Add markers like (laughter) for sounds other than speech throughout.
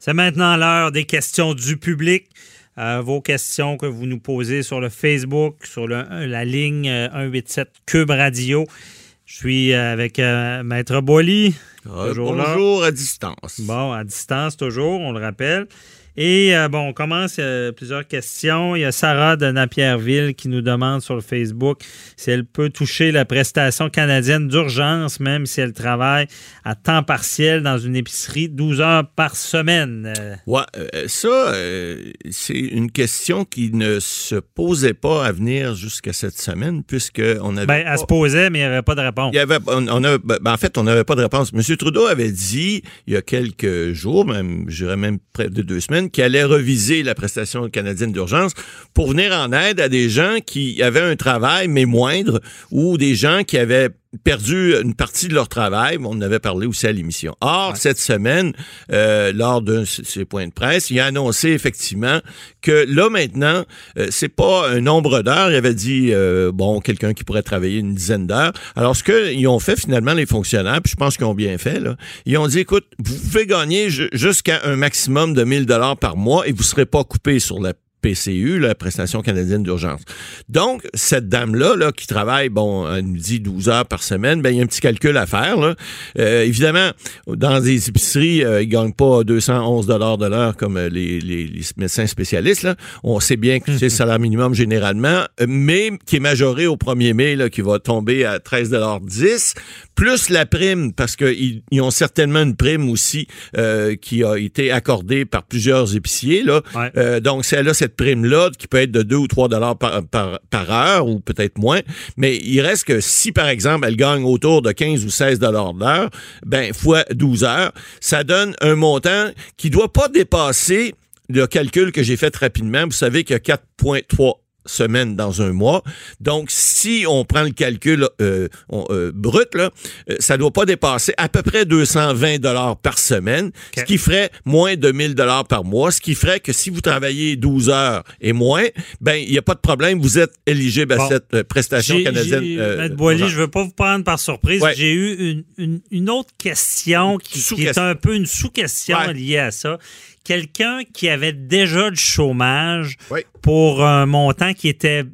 C'est maintenant l'heure des questions du public. Euh, vos questions que vous nous posez sur le Facebook, sur la ligne 187 euh, Cube Radio. Je suis avec euh, Maître Boily. bonjour à distance. Bon, à distance toujours, on le rappelle. Et euh, bon, on commence. Il y a plusieurs questions. Il y a Sarah de Napierville qui nous demande sur le Facebook si elle peut toucher la prestation canadienne d'urgence, même si elle travaille à temps partiel dans une épicerie 12 heures par semaine. Ouais, euh, ça, euh, c'est une question qui ne se posait pas à venir jusqu'à cette semaine, puisque on avait. Ben, elle se posait, mais il n'y avait pas de réponse. Il y avait, on, ben, en fait, on n'avait pas de réponse. M. Trudeau avait dit, il y a quelques jours, même, je dirais même près de deux semaines, qui allait reviser la prestation canadienne d'urgence pour venir en aide à des gens qui avaient un travail, mais moindre, ou des gens qui avaient perdu une partie de leur travail. On en avait parlé aussi à l'émission. Or, cette semaine, euh, lors de ses points de presse, il a annoncé effectivement que là, maintenant, euh, c'est pas un nombre d'heures. Il avait dit, euh, bon, quelqu'un qui pourrait travailler une dizaine d'heures. Alors, ce qu'ils ont fait finalement, les fonctionnaires, puis je pense qu'ils ont bien fait, là, ils ont dit, écoute, vous pouvez gagner jusqu'à un maximum de 1000 dollars par mois et vous serez pas coupé sur la PCU, la prestation canadienne d'urgence. Donc, cette dame-là, là, qui travaille, bon, elle nous dit 12 heures par semaine, ben, il y a un petit calcul à faire, là. Euh, évidemment, dans des épiceries, euh, ils gagnent pas 211 dollars de l'heure comme euh, les, les, médecins spécialistes, là. On sait bien que c'est le salaire minimum généralement, mais qui est majoré au 1er mai, là, qui va tomber à 13 dollars 10, plus la prime, parce qu'ils ils ont certainement une prime aussi euh, qui a été accordée par plusieurs épiciers, là. donc, c'est là, cette prime-là, qui peut être de 2 ou 3 dollars par, heure, ou peut-être moins, mais il reste que si, par exemple, elle gagne autour de 15 ou 16 dollars d'heure, ben, fois 12 heures, ça donne un montant qui doit pas dépasser le calcul que j'ai fait rapidement. Vous savez qu'il y a 4,3 semaines dans un mois. Donc, si on prend le calcul euh, euh, brut, là, euh, ça doit pas dépasser à peu près 220 dollars par semaine, ce qui ferait moins de 1000 dollars par mois, ce qui ferait que si vous travaillez 12 heures et moins, ben il n'y a pas de problème, vous êtes éligible à cette prestation canadienne. Euh, Boily, je veux pas vous prendre par surprise. J'ai eu une, une, autre question qui, qui est un peu une sous-question liée à ça quelqu'un qui avait déjà du chômage pour un montant qui était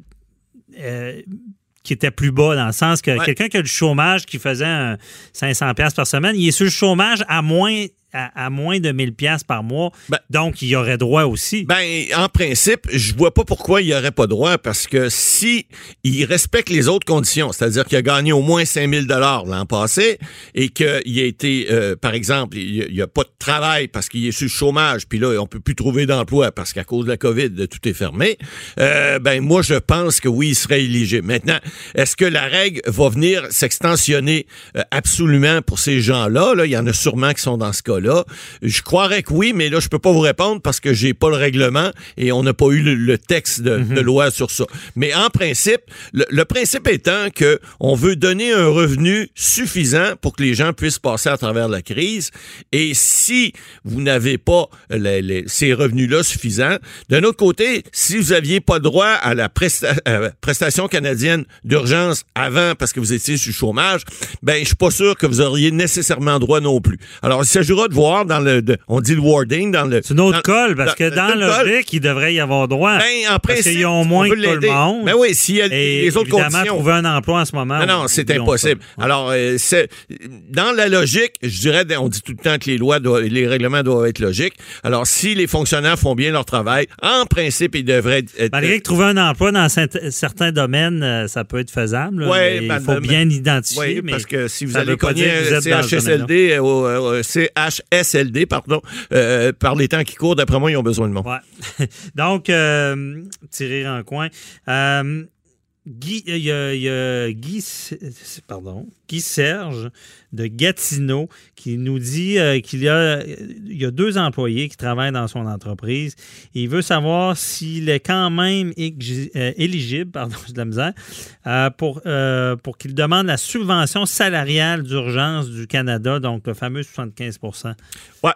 euh, qui était plus bas dans le sens que quelqu'un qui a du chômage qui faisait 500 pièces par semaine, il est sur le chômage à moins à, moins de 1000 pièces par mois. Ben, donc, il y aurait droit aussi. Ben, en principe, je vois pas pourquoi il y aurait pas droit parce que si il respecte les autres conditions, c'est-à-dire qu'il a gagné au moins 5000 dollars l'an passé et qu'il a été, euh, par exemple, il n'y a, pas de travail parce qu'il est sur le chômage, puis là, on peut plus trouver d'emploi parce qu'à cause de la COVID, tout est fermé, euh, ben, moi, je pense que oui, il serait éligible. Maintenant, est-ce que la règle va venir s'extensionner euh, absolument pour ces gens-là? Là? Il y en a sûrement qui sont dans ce cas-là là. Je croirais que oui, mais là, je peux pas vous répondre parce que j'ai pas le règlement et on n'a pas eu le, texte de, mhm. loi sur ça. Mais en principe, le, principe étant que on veut donner un revenu suffisant pour que les gens puissent passer à travers la crise. Et si vous n'avez pas ces revenus-là suffisants, d'un autre côté, si vous aviez pas droit à la euh, prestation canadienne d'urgence avant parce que vous étiez sur chômage, ben je suis pas sûr que vous auriez nécessairement droit non plus. Alors, il s'agira de voir dans le. on dit le wording dans le. C'est une autre colle, parce que dans le logique, il devrait y avoir droit. Ben, en parce qu'ils ont moins que tout le monde. Ben oui, s'il y a les autres conditions. trouver un emploi en ce moment. Non, non, c'est impossible. Alors, euh, c'est dans la logique, je dirais, on dit tout le temps que les lois, doivent, les règlements doivent être logiques. Alors, si les fonctionnaires font bien leur travail, en principe, ils devraient être. Malgré que trouver un emploi dans certains domaines, euh, ça peut être faisable. Oui, il faut bien identifier. Oui, parce que si vous allez cogner CHSLD, CH SLD, pardon, euh, par les temps qui courent, d'après moi, ils ont besoin de. Ouais. (laughs) Donc, euh, tirer en coin. Euh, Guy, il y a, Guy, Serge de Gatineau qui nous dit euh, qu'il y a, deux employés qui travaillent dans son entreprise. il veut savoir s'il est quand même euh, éligible, pardon, (laughs) de la misère, euh, pour, pour qu'il demande la subvention salariale d'urgence du Canada, donc le fameux 75% Ouais,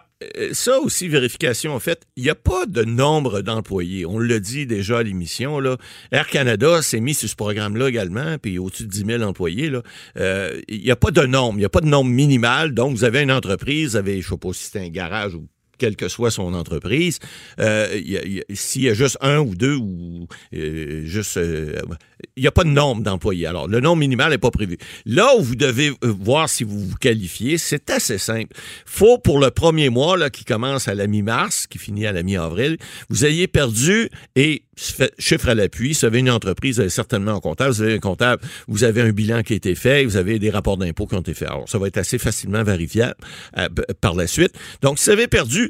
ça aussi, vérification, en fait, il n'y a pas de nombre d'employés. On le dit déjà à l'émission. Là. Air Canada s'est mis sur ce programme-là également, puis au-dessus de 10 000 employés. Il n'y a pas de nombre, il n'y a pas de nombre minimal. Donc, vous avez une entreprise, vous avez, je ne sais pas si c'est un garage ou quelle que soit son entreprise. Euh, S'il y a juste un ou deux ou euh, juste... Euh, il n'y a pas de nombre d'employés. Alors, le nombre minimal n'est pas prévu. Là où vous devez voir si vous vous qualifiez, c'est assez simple. faut, pour le premier mois là, qui commence à la mi-mars, qui finit à la mi-avril, vous ayez perdu, et chiffre à l'appui, vous avez une entreprise, vous avez certainement un comptable, vous avez un comptable, vous avez un bilan qui a été fait, vous avez des rapports d'impôts qui ont été faits. Alors, ça va être assez facilement vérifiable par la suite. Donc, si vous avez perdu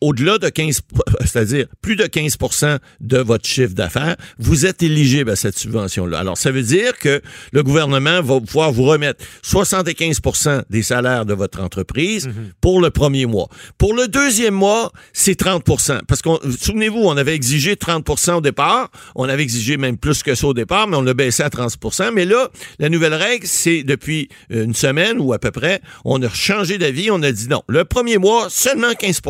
au-delà de 15, (laughs) c'est-à-dire plus de 15% de votre chiffre d'affaires, vous êtes éligible à cette subvention-là. Alors, ça veut dire que le gouvernement va pouvoir vous remettre 75% des salaires de votre entreprise mhm. pour le premier mois. Pour le deuxième mois, c'est 30% Parce que, souvenez-vous, on avait exigé 30% au départ. On avait exigé même plus que ça au départ, mais on l'a baissé à 30% Mais là, la nouvelle règle, c'est depuis une semaine ou à peu près, on a changé d'avis. On a dit non. Le premier mois, seulement 15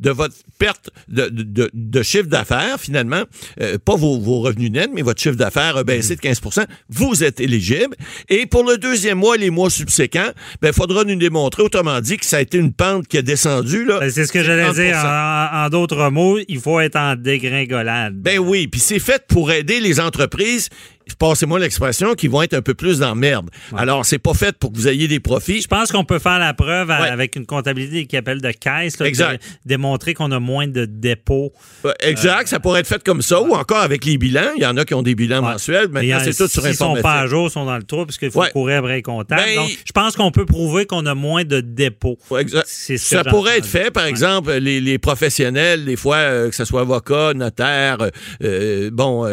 de votre perte de, de, de chiffre d'affaires, finalement, euh, pas vos, vos, revenus nets, mais votre chiffre d'affaires a baissé de 15% vous êtes éligible. Et pour le deuxième mois, les mois subséquents, ben, il faudra nous démontrer, autrement dit, que ça a été une pente qui a descendu. Ben, c'est ce que j'allais dire. En, en d'autres mots, il faut être en dégringolade. Ben oui, puis c'est fait pour aider les entreprises passez-moi l'expression, qui vont être un peu plus dans merde. Alors, c'est pas fait pour que vous ayez des profits. Je pense qu'on peut faire la preuve avec une comptabilité qui appelle de caisse, exact. démontrer qu'on a moins de dépôts. exact, ça pourrait être fait comme ça, ou encore avec les bilans. Il y en a qui ont des bilans mensuels. Maintenant, c'est tout sur Informatique. Ils sont pas à jour, sont dans le trou, parce qu'il faut courir après les comptables. Ben, Donc, je pense qu'on peut prouver qu'on a moins de dépôts. Exact. ça pourrait être fait, par exemple, les, professionnels, des fois, euh, que ce soit avocat, notaire, euh, euh, bon,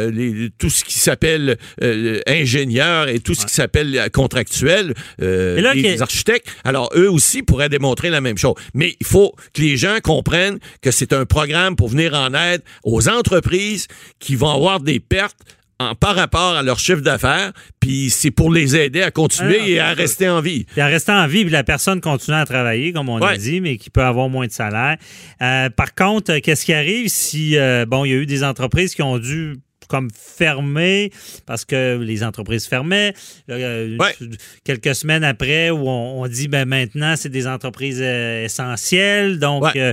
tout ce qui s'appelle euh, ingénieurs et tout ce qui s'appelle contractuel, euh, les architectes. Alors, eux aussi pourraient démontrer la même chose. Mais il faut que les gens comprennent que c'est un programme pour venir en aide aux entreprises qui vont avoir des pertes par rapport à leur chiffre d'affaires, puis c'est pour les aider à continuer et à rester en vie. Et à rester en vie, puis la personne continue à travailler, comme on a dit, mais qui peut avoir moins de salaire. Euh, par contre, qu'est-ce qui arrive si, bon, il y a eu des entreprises qui ont dû comme fermé parce que les entreprises fermaient. Euh, quelques semaines après, où on, dit ben maintenant c'est des entreprises euh, essentielles, donc euh,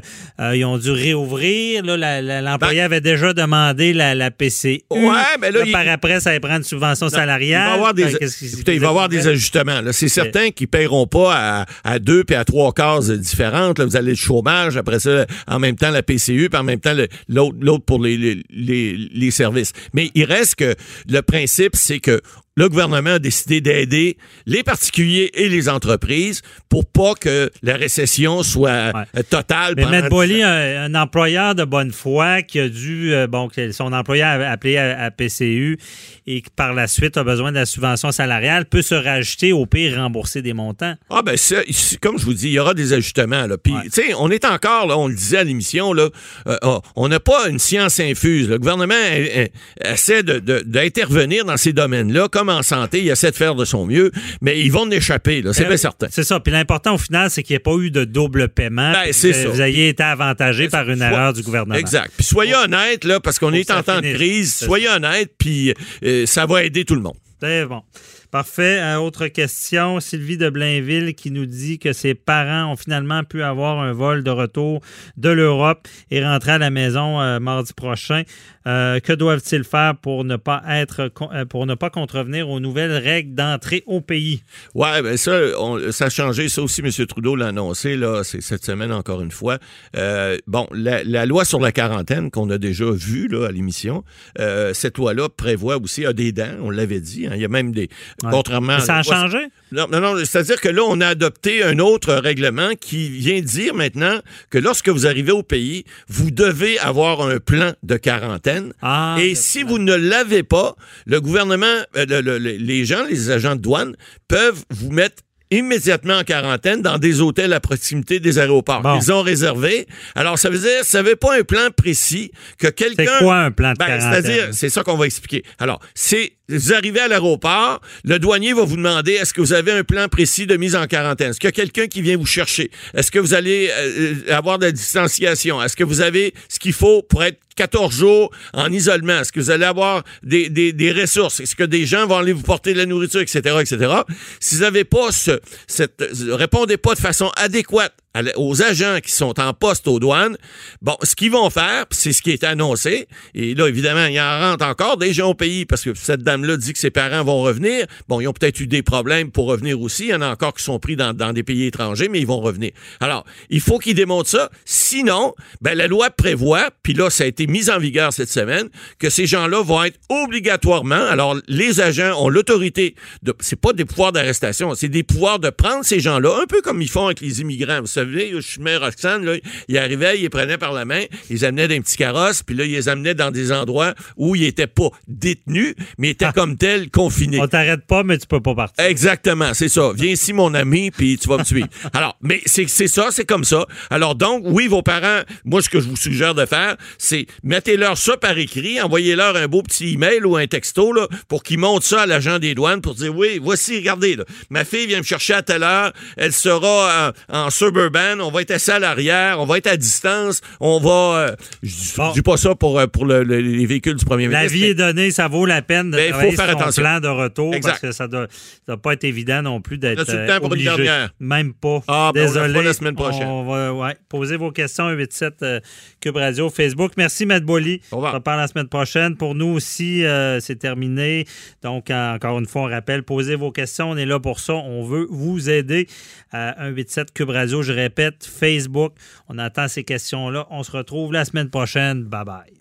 ils ont dû réouvrir. L'employé ben avait déjà demandé la, la PCU. Ouais, ben là, par après, ça va prendre une subvention salariale. Il va y avoir des, il va avoir des ajustements. C'est certain qu'ils ne paieront pas à, deux puis à trois cases différentes. Vous allez le chômage, après ça, en même temps la PCU, puis en même temps l'autre pour les, les, les services. Mais il reste que le principe, c'est que le gouvernement a décidé d'aider les particuliers et les entreprises pour pas que la récession soit euh, totale. Mais M. Boily, un, employeur de bonne foi qui a dû, euh, bon, son employé a appelé à, PCU et qui par la suite a besoin de la subvention salariale, peut se rajouter au pire rembourser des montants. Ah ben comme je vous dis, il y aura des ajustements. Là. Puis, tu sais, on est encore, là, on le disait à l'émission, là, euh, on n'a pas une science infuse. Le gouvernement essaie d'intervenir dans ces domaines-là comme en santé, il essaie de faire de son mieux, mais ils vont en échapper, c'est bien certain. C'est ça. Puis l'important au final, c'est qu'il n'y ait pas eu de double paiement. Ben, c'est ça. Vous ayez été avantagé par une erreur du gouvernement. Exact. Puis soyez honnête, là, parce qu'on est en temps de crise, soyez honnête, puis euh, ça va aider tout le monde. C'est bon. Parfait. Euh, autre question. Sylvie de Blainville qui nous dit que ses parents ont finalement pu avoir un vol de retour de l'Europe et rentrer à la maison euh, mardi prochain. Euh, que doivent-ils faire pour ne pas être pour ne pas contrevenir aux nouvelles règles d'entrée au pays? Oui, ben ça, ça a changé. Ça aussi, M. Trudeau l'a annoncé là, cette semaine encore une fois. bon, la, loi sur la quarantaine qu'on a déjà vue là, à l'émission, cette loi-là prévoit aussi, a des dents, on l'avait dit. Hein. il y a même des Contrairement ça a changé? Non, non, non c'est-à-dire que là, on a adopté un autre règlement qui vient dire maintenant que lorsque vous arrivez au pays, vous devez avoir un plan de quarantaine. Ah, et si vous ne l'avez pas, le gouvernement, euh, les gens, les agents de douane peuvent vous mettre immédiatement en quarantaine dans des hôtels à proximité des aéroports. Ils ont réservé. Alors, ça veut dire, ça n'avait pas un plan précis que quelqu'un... C'est quoi un plan de ben? C'est-à-dire, c'est ça qu'on va expliquer. Alors, c'est vous arrivez à l'aéroport, le douanier va vous demander est-ce que vous avez un plan précis de mise en quarantaine? Est-ce qu'il y a quelqu'un qui vient vous chercher? Est-ce que vous allez euh, euh, avoir de la distanciation? Est-ce que vous avez ce qu'il faut pour être 14 jours en isolement? Est-ce que vous allez avoir des, des, des ressources? Est-ce que des gens vont aller vous porter de la nourriture, etc., etc.? Si vous n'avez pas ce, cette, répondez pas de façon adéquate aux agents qui sont en poste aux douanes, bon, ce qu'ils vont faire, c'est ce qui est annoncé, et là, évidemment, il en rentre encore des gens au pays parce que cette dame-là dit que ses parents vont revenir. Bon, ils ont peut-être eu des problèmes pour revenir aussi. Il y en a encore qui sont pris dans, dans des pays étrangers, mais ils vont revenir. Alors, il faut qu'ils démontrent ça. Sinon, ben, la loi prévoit, puis là, ça a été mis en vigueur cette semaine, que ces gens-là vont être obligatoirement, alors les agents ont l'autorité de, c'est pas des pouvoirs d'arrestation, c'est des pouvoirs de prendre ces gens-là, un peu comme ils font avec les immigrants. Vous savez, je suis Roxane, là, ils arrivaient, ils les prenaient par la main, ils les amenaient dans un petit carrosse, puis là, ils les amenaient dans des endroits où ils étaient pas détenus, mais étaient ah. comme tels confinés. On t'arrête pas, mais tu peux pas partir. Exactement, c'est ça. Viens ici, mon ami, puis tu vas me tuer. (laughs) Alors, mais c'est ça, c'est comme ça. Alors donc, oui, vos parents, moi, ce que je vous suggère de faire, c'est mettez-leur ça par écrit, envoyez-leur un beau petit email ou un texto là, pour qu'ils montrent ça à l'agent des douanes pour dire oui, voici, regardez, là, ma fille vient me chercher à telle heure, elle sera en, suburban, on va être assis à l'arrière, on va être à distance, on va. Euh, je dis pas ça pour, euh, pour les véhicules du premier ministre. La vie est donnée, ça vaut la peine de ben, faire son attention. plan de retour parce que ça doit, doit pas être évident non plus d'être euh, obligé. Même pas. Ah, ben, Désolé. la semaine prochaine. On va ouais, poser vos questions 87 euh, Cube Radio Facebook. Merci Matt Bolly. On reparle la semaine prochaine. Pour nous aussi, euh, c'est terminé. Donc encore une fois, on rappelle, posez vos questions. On est là pour ça. On veut vous aider. à 187 Cube Radio, je répète, Facebook. On attend ces questions-là. On se retrouve la semaine prochaine. Bye bye.